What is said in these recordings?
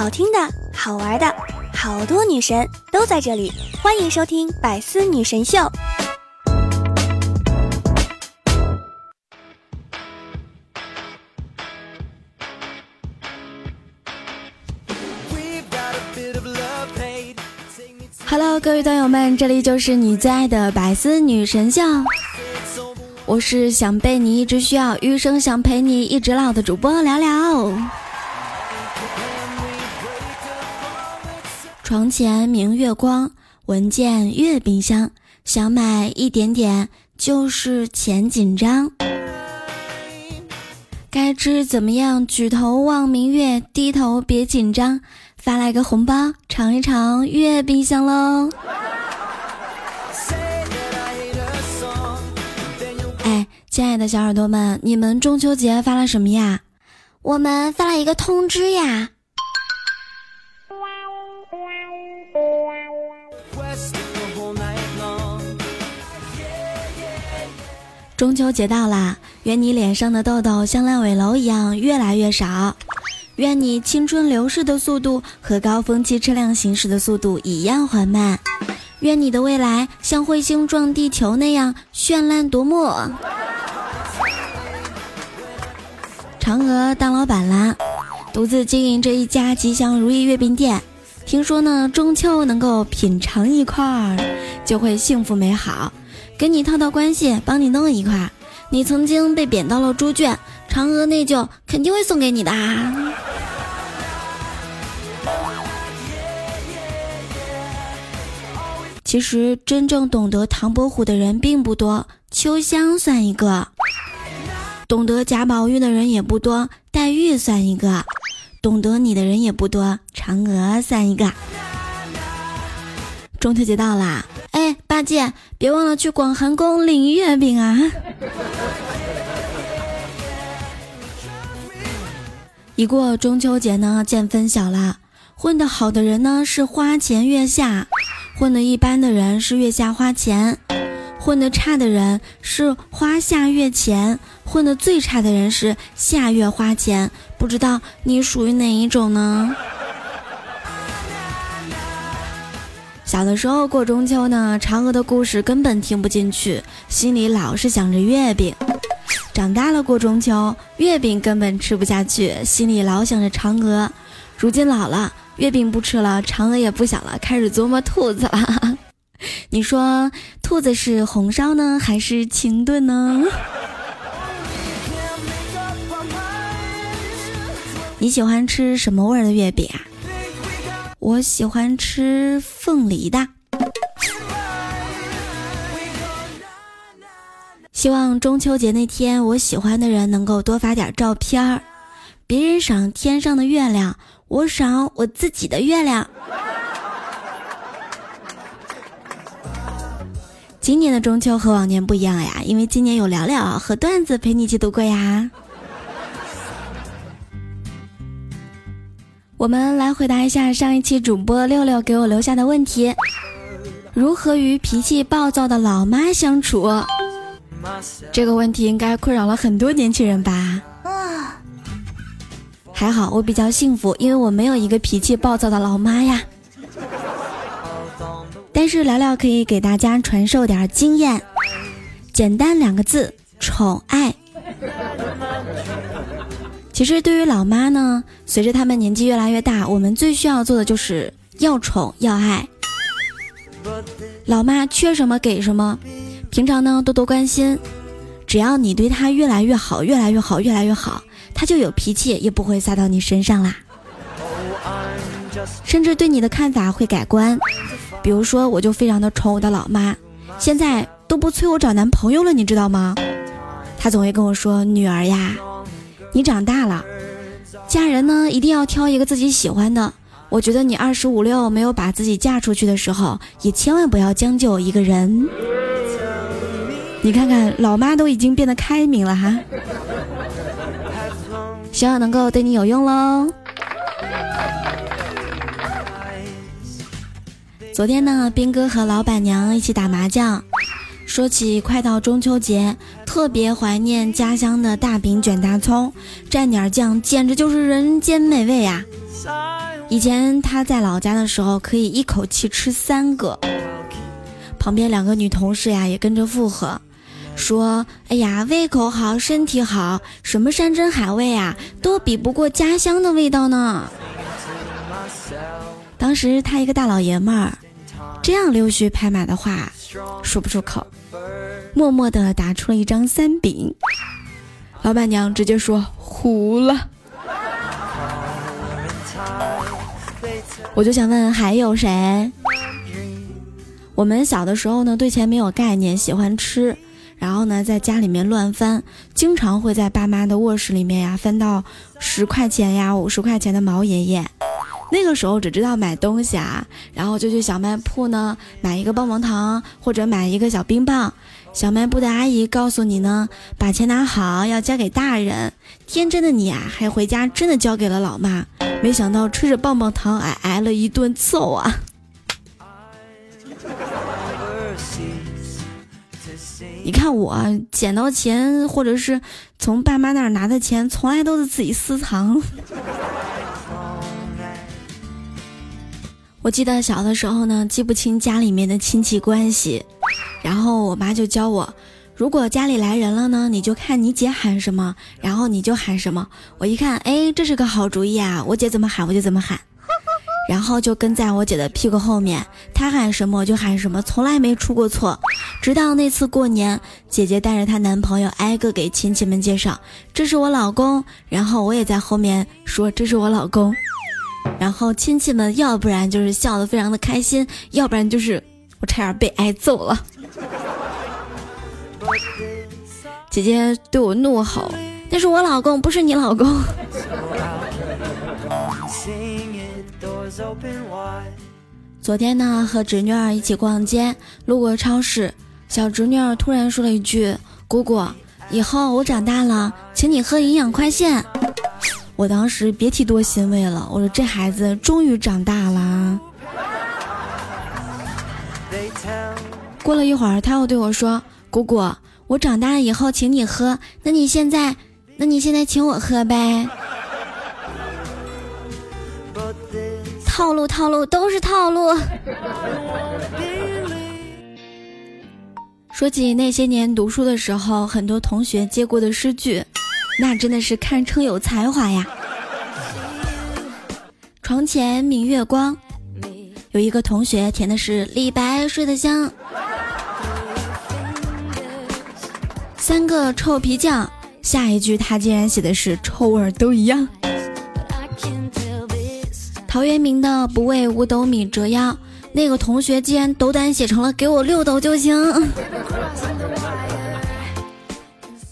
好听的、好玩的，好多女神都在这里，欢迎收听《百思女神秀》。Hello，各位段友们，这里就是你最爱的百思女神秀。我是想被你一直需要，余生想陪你一直老的主播聊聊。床前明月光，闻见月饼香，想买一点点，就是钱紧张。该知怎么样？举头望明月，低头别紧张。发来个红包，尝一尝月饼香喽！哎，亲爱的小耳朵们，你们中秋节发了什么呀？我们发了一个通知呀。中秋节到啦，愿你脸上的痘痘像烂尾楼一样越来越少。愿你青春流逝的速度和高峰期车辆行驶的速度一样缓慢。愿你的未来像彗星撞地球那样绚烂夺目。嫦娥当老板啦，独自经营着一家吉祥如意月饼店。听说呢，中秋能够品尝一块儿，就会幸福美好。给你套套关系，帮你弄一块。你曾经被贬到了猪圈，嫦娥内疚，肯定会送给你的。其实真正懂得唐伯虎的人并不多，秋香算一个；懂得贾宝玉的人也不多，黛玉算一个；懂得你的人也不多，嫦娥算一个。中秋节到啦，哎，八戒，别忘了去广寒宫领月饼啊！一过中秋节呢，见分晓啦。混得好的人呢，是花前月下。混得一般的人是月下花钱，混得差的人是花下月钱，混得最差的人是下月花钱。不知道你属于哪一种呢？小的时候过中秋呢，嫦娥的故事根本听不进去，心里老是想着月饼。长大了过中秋，月饼根本吃不下去，心里老想着嫦娥。如今老了。月饼不吃了，嫦娥也不想了，开始琢磨兔子了。你说，兔子是红烧呢，还是清炖呢？你喜欢吃什么味儿的月饼啊？我喜欢吃凤梨的。希望中秋节那天，我喜欢的人能够多发点照片儿。别人赏天上的月亮。我赏我自己的月亮。今年的中秋和往年不一样呀，因为今年有聊聊和段子陪你一起度过呀。我们来回答一下上一期主播六六给我留下的问题：如何与脾气暴躁的老妈相处？这个问题应该困扰了很多年轻人吧。还好我比较幸福，因为我没有一个脾气暴躁的老妈呀。但是聊聊可以给大家传授点经验，简单两个字：宠爱。其实对于老妈呢，随着他们年纪越来越大，我们最需要做的就是要宠要爱。老妈缺什么给什么，平常呢多多关心，只要你对她越来越好，越来越好，越来越好。她就有脾气，也不会撒到你身上啦，甚至对你的看法会改观。比如说，我就非常的宠我的老妈，现在都不催我找男朋友了，你知道吗？她总会跟我说：“女儿呀，你长大了，嫁人呢一定要挑一个自己喜欢的。我觉得你二十五六没有把自己嫁出去的时候，也千万不要将就一个人。你看看，老妈都已经变得开明了哈。”希望能够对你有用喽。昨天呢，兵哥和老板娘一起打麻将，说起快到中秋节，特别怀念家乡的大饼卷大葱，蘸点酱，简直就是人间美味呀。以前他在老家的时候，可以一口气吃三个。旁边两个女同事呀，也跟着附和，说：“哎呀，胃口好，身体好，什么山珍海味啊，都比不过家乡的味道呢。”当时他一个大老爷们儿，这样溜须拍马的话说不出口，默默地打出了一张三饼。老板娘直接说：“糊了。”我就想问，还有谁？我们小的时候呢，对钱没有概念，喜欢吃，然后呢，在家里面乱翻，经常会在爸妈的卧室里面呀，翻到十块钱呀、五十块钱的毛爷爷。那个时候只知道买东西啊，然后就去小卖铺呢买一个棒棒糖或者买一个小冰棒。小卖部的阿姨告诉你呢，把钱拿好，要交给大人。天真的你啊，还回家真的交给了老妈。没想到吃着棒棒糖，挨挨了一顿揍啊！你看我捡到钱，或者是从爸妈那儿拿的钱，从来都是自己私藏。我记得小的时候呢，记不清家里面的亲戚关系，然后我妈就教我，如果家里来人了呢，你就看你姐喊什么，然后你就喊什么。我一看，哎，这是个好主意啊！我姐怎么喊我就怎么喊，然后就跟在我姐的屁股后面，她喊什么我就喊什么，从来没出过错。直到那次过年，姐姐带着她男朋友挨个给亲戚们介绍，这是我老公，然后我也在后面说这是我老公。然后亲戚们要不然就是笑得非常的开心，要不然就是我差点被挨揍了。姐姐对我怒吼：“那是我老公，不是你老公。”昨天呢，和侄女儿一起逛街，路过超市，小侄女儿突然说了一句：“姑姑，以后我长大了，请你喝营养快线。”我当时别提多欣慰了，我说这孩子终于长大了。过了一会儿，他又对我说：“姑姑，我长大了以后请你喝，那你现在，那你现在请我喝呗。”套路套路都是套路。说起那些年读书的时候，很多同学接过的诗句。那真的是堪称有才华呀！床前明月光，有一个同学填的是李白睡得香。三个臭皮匠，下一句他竟然写的是臭味都一样。陶渊明的不为五斗米折腰，那个同学竟然斗胆写成了给我六斗就行。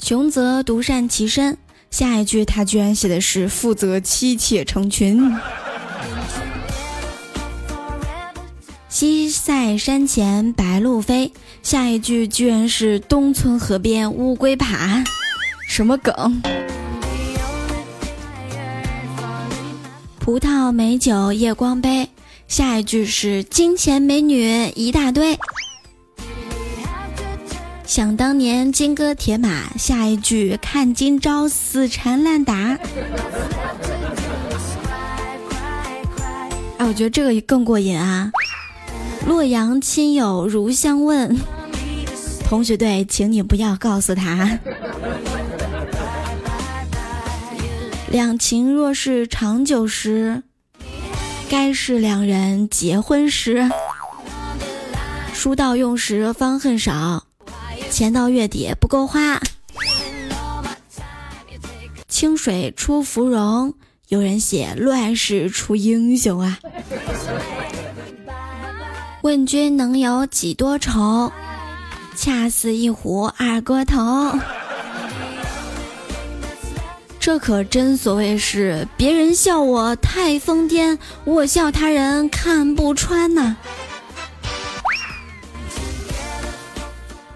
穷则独善其身，下一句他居然写的是富则妻妾成群。西塞山前白鹭飞，下一句居然是东村河边乌龟爬，什么梗？葡萄美酒夜光杯，下一句是金钱美女一大堆。想当年金戈铁马，下一句看今朝死缠烂打。哎，我觉得这个更过瘾啊！洛阳亲友如相问，同学对，请你不要告诉他。两情若是长久时，该是两人结婚时。书到用时方恨少。钱到月底不够花，清水出芙蓉。有人写乱世出英雄啊！问君能有几多愁？恰似一壶二锅头。这可真所谓是别人笑我太疯癫，我笑他人看不穿呐。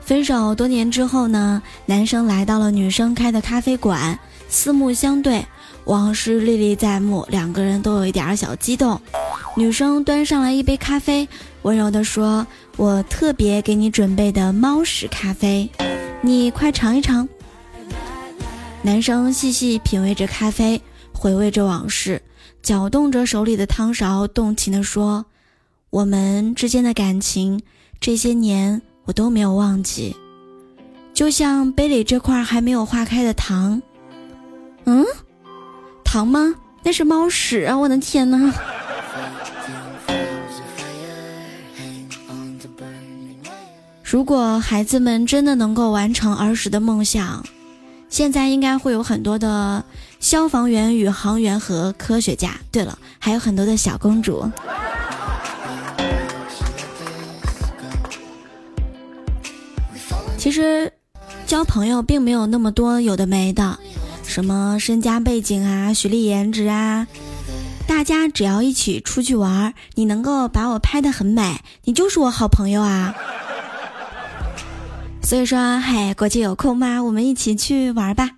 分手多年之后呢，男生来到了女生开的咖啡馆，四目相对，往事历历在目，两个人都有一点小激动。女生端上来一杯咖啡，温柔地说：“我特别给你准备的猫屎咖啡，你快尝一尝。”男生细细品味着咖啡，回味着往事，搅动着手里的汤勺，动情地说：“我们之间的感情，这些年我都没有忘记，就像杯里这块还没有化开的糖。”嗯，糖吗？那是猫屎啊！我的天哪！如果孩子们真的能够完成儿时的梦想，现在应该会有很多的消防员、宇航员和科学家。对了，还有很多的小公主。其实，交朋友并没有那么多有的没的，什么身家背景啊、学历颜值啊，大家只要一起出去玩，你能够把我拍得很美，你就是我好朋友啊。所以说，嘿，国庆有空吗？我们一起去玩吧。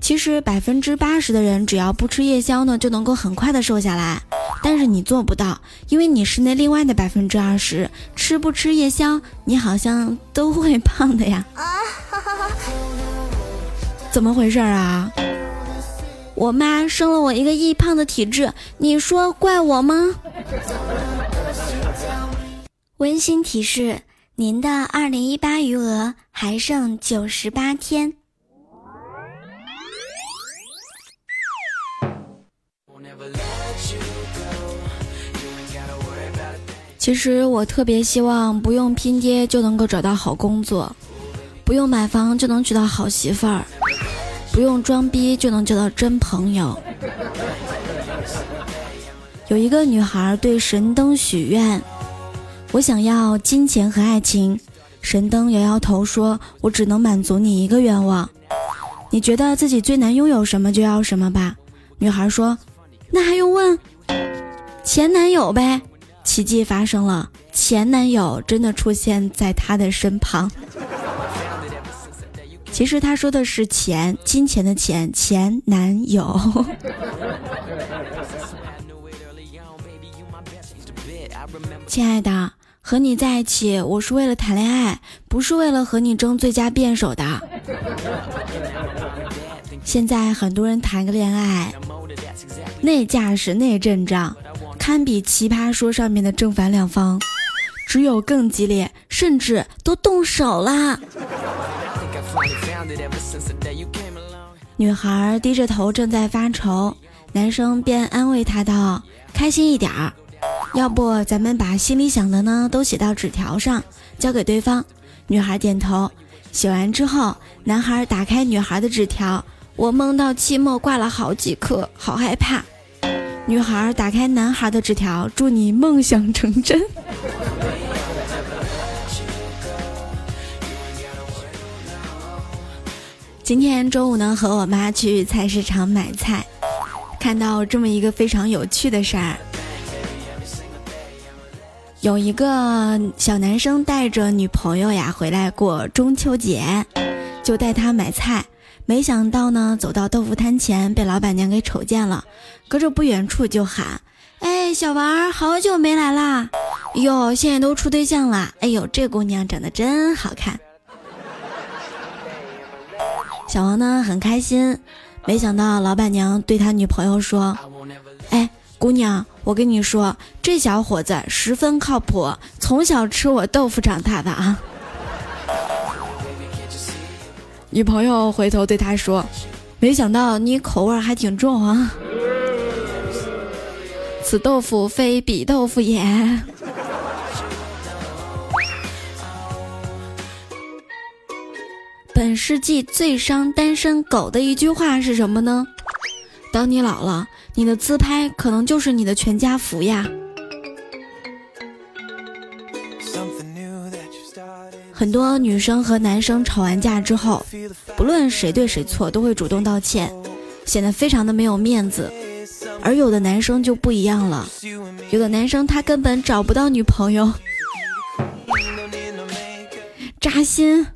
其实百分之八十的人只要不吃夜宵呢，就能够很快的瘦下来。但是你做不到，因为你是那另外的百分之二十，吃不吃夜宵，你好像都会胖的呀。怎么回事啊？我妈生了我一个易胖的体质，你说怪我吗？温馨提示：您的二零一八余额还剩九十八天。其实我特别希望不用拼爹就能够找到好工作，不用买房就能娶到好媳妇儿，不用装逼就能交到真朋友。有一个女孩对神灯许愿。我想要金钱和爱情，神灯摇摇头说：“我只能满足你一个愿望。你觉得自己最难拥有什么就要什么吧。”女孩说：“那还用问？前男友呗。”奇迹发生了，前男友真的出现在她的身旁。其实他说的是钱，金钱的钱，前男友。亲爱的。和你在一起，我是为了谈恋爱，不是为了和你争最佳辩手的。现在很多人谈个恋爱，那架势那阵仗，堪比奇葩说上面的正反两方，只有更激烈，甚至都动手啦。女孩低着头正在发愁，男生便安慰她道：“开心一点儿。”要不咱们把心里想的呢都写到纸条上，交给对方。女孩点头。写完之后，男孩打开女孩的纸条，我梦到期末挂了好几科，好害怕。女孩打开男孩的纸条，祝你梦想成真。今天中午呢，和我妈去菜市场买菜，看到这么一个非常有趣的事儿。有一个小男生带着女朋友呀回来过中秋节，就带她买菜。没想到呢，走到豆腐摊前被老板娘给瞅见了，隔着不远处就喊：“哎，小王，好久没来啦！哟，现在都处对象了。哎呦，这姑娘长得真好看。”小王呢很开心，没想到老板娘对他女朋友说：“。”姑娘，我跟你说，这小伙子十分靠谱，从小吃我豆腐长大的啊。女朋友回头对他说：“没想到你口味还挺重啊，此豆腐非彼豆腐也。”本世纪最伤单身狗的一句话是什么呢？当你老了。你的自拍可能就是你的全家福呀。很多女生和男生吵完架之后，不论谁对谁错，都会主动道歉，显得非常的没有面子。而有的男生就不一样了，有的男生他根本找不到女朋友，扎心。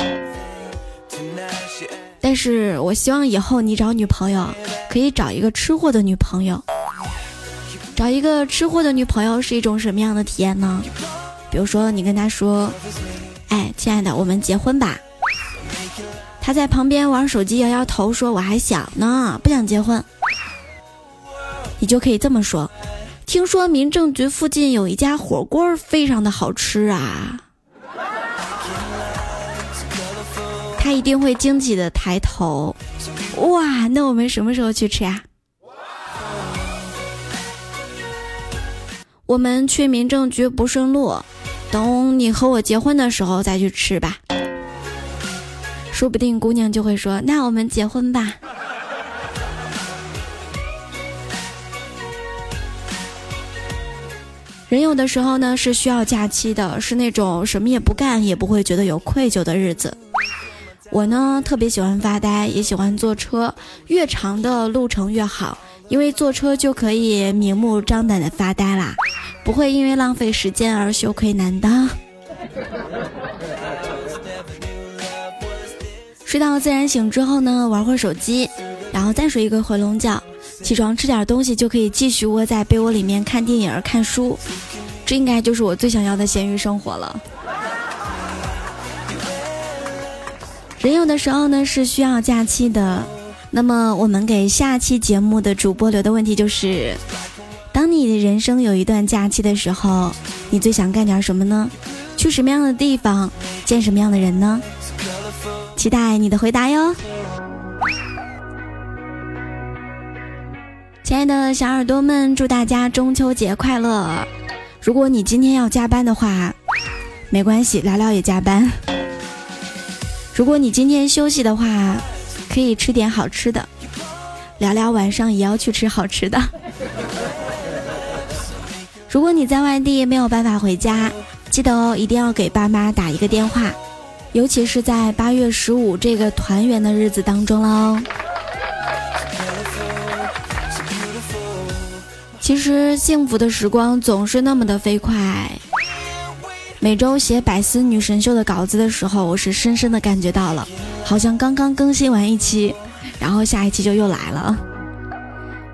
但是我希望以后你找女朋友。可以找一个吃货的女朋友，找一个吃货的女朋友是一种什么样的体验呢？比如说，你跟他说：“哎，亲爱的，我们结婚吧。”他在旁边玩手机，摇摇头说：“我还小呢，不想结婚。”你就可以这么说：“听说民政局附近有一家火锅，非常的好吃啊。”他一定会惊喜的抬头：“哇，那我们什么时候去吃呀？”我们去民政局不顺路，等你和我结婚的时候再去吃吧。说不定姑娘就会说：“那我们结婚吧。”人有的时候呢是需要假期的，是那种什么也不干也不会觉得有愧疚的日子。我呢特别喜欢发呆，也喜欢坐车，越长的路程越好，因为坐车就可以明目张胆的发呆啦，不会因为浪费时间而羞愧难当。睡到自然醒之后呢，玩会儿手机，然后再睡一个回笼觉，起床吃点东西就可以继续窝在被窝里面看电影、看书，这应该就是我最想要的咸鱼生活了。人有的时候呢是需要假期的，那么我们给下期节目的主播留的问题就是：当你的人生有一段假期的时候，你最想干点什么呢？去什么样的地方，见什么样的人呢？期待你的回答哟，亲爱的小耳朵们，祝大家中秋节快乐！如果你今天要加班的话，没关系，聊聊也加班。如果你今天休息的话，可以吃点好吃的，聊聊晚上也要去吃好吃的。如果你在外地没有办法回家，记得哦，一定要给爸妈打一个电话。尤其是在八月十五这个团圆的日子当中喽。其实幸福的时光总是那么的飞快。每周写百思女神秀的稿子的时候，我是深深的感觉到了，好像刚刚更新完一期，然后下一期就又来了。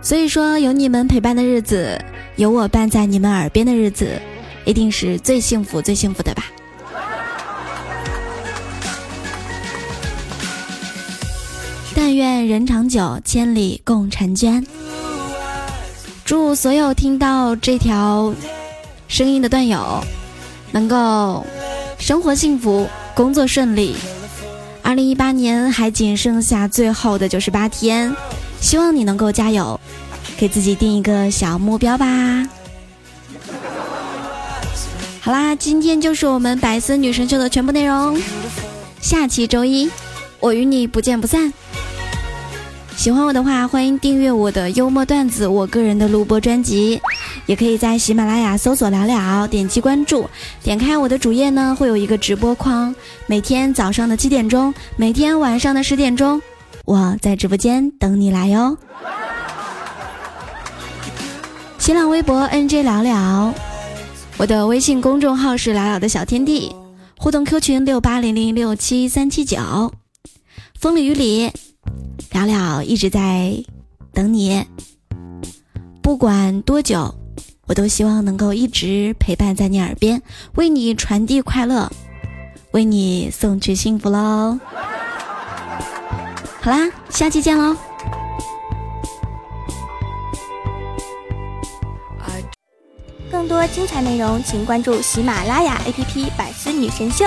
所以说，有你们陪伴的日子，有我伴在你们耳边的日子，一定是最幸福、最幸福的吧。但愿人长久，千里共婵娟。祝所有听到这条声音的段友能够生活幸福，工作顺利。二零一八年还仅剩下最后的九十八天，希望你能够加油，给自己定一个小目标吧。好啦，今天就是我们百思女神秀的全部内容。下期周一，我与你不见不散。喜欢我的话，欢迎订阅我的幽默段子，我个人的录播专辑，也可以在喜马拉雅搜索“聊聊”，点击关注，点开我的主页呢，会有一个直播框，每天早上的七点钟，每天晚上的十点钟，我在直播间等你来哟。新浪微博 NJ 聊聊，我的微信公众号是聊聊的小天地，互动 Q 群六八零零六七三七九，风里雨里。聊聊一直在等你，不管多久，我都希望能够一直陪伴在你耳边，为你传递快乐，为你送去幸福喽。好啦，下期见喽！更多精彩内容，请关注喜马拉雅 APP《百思女神秀》。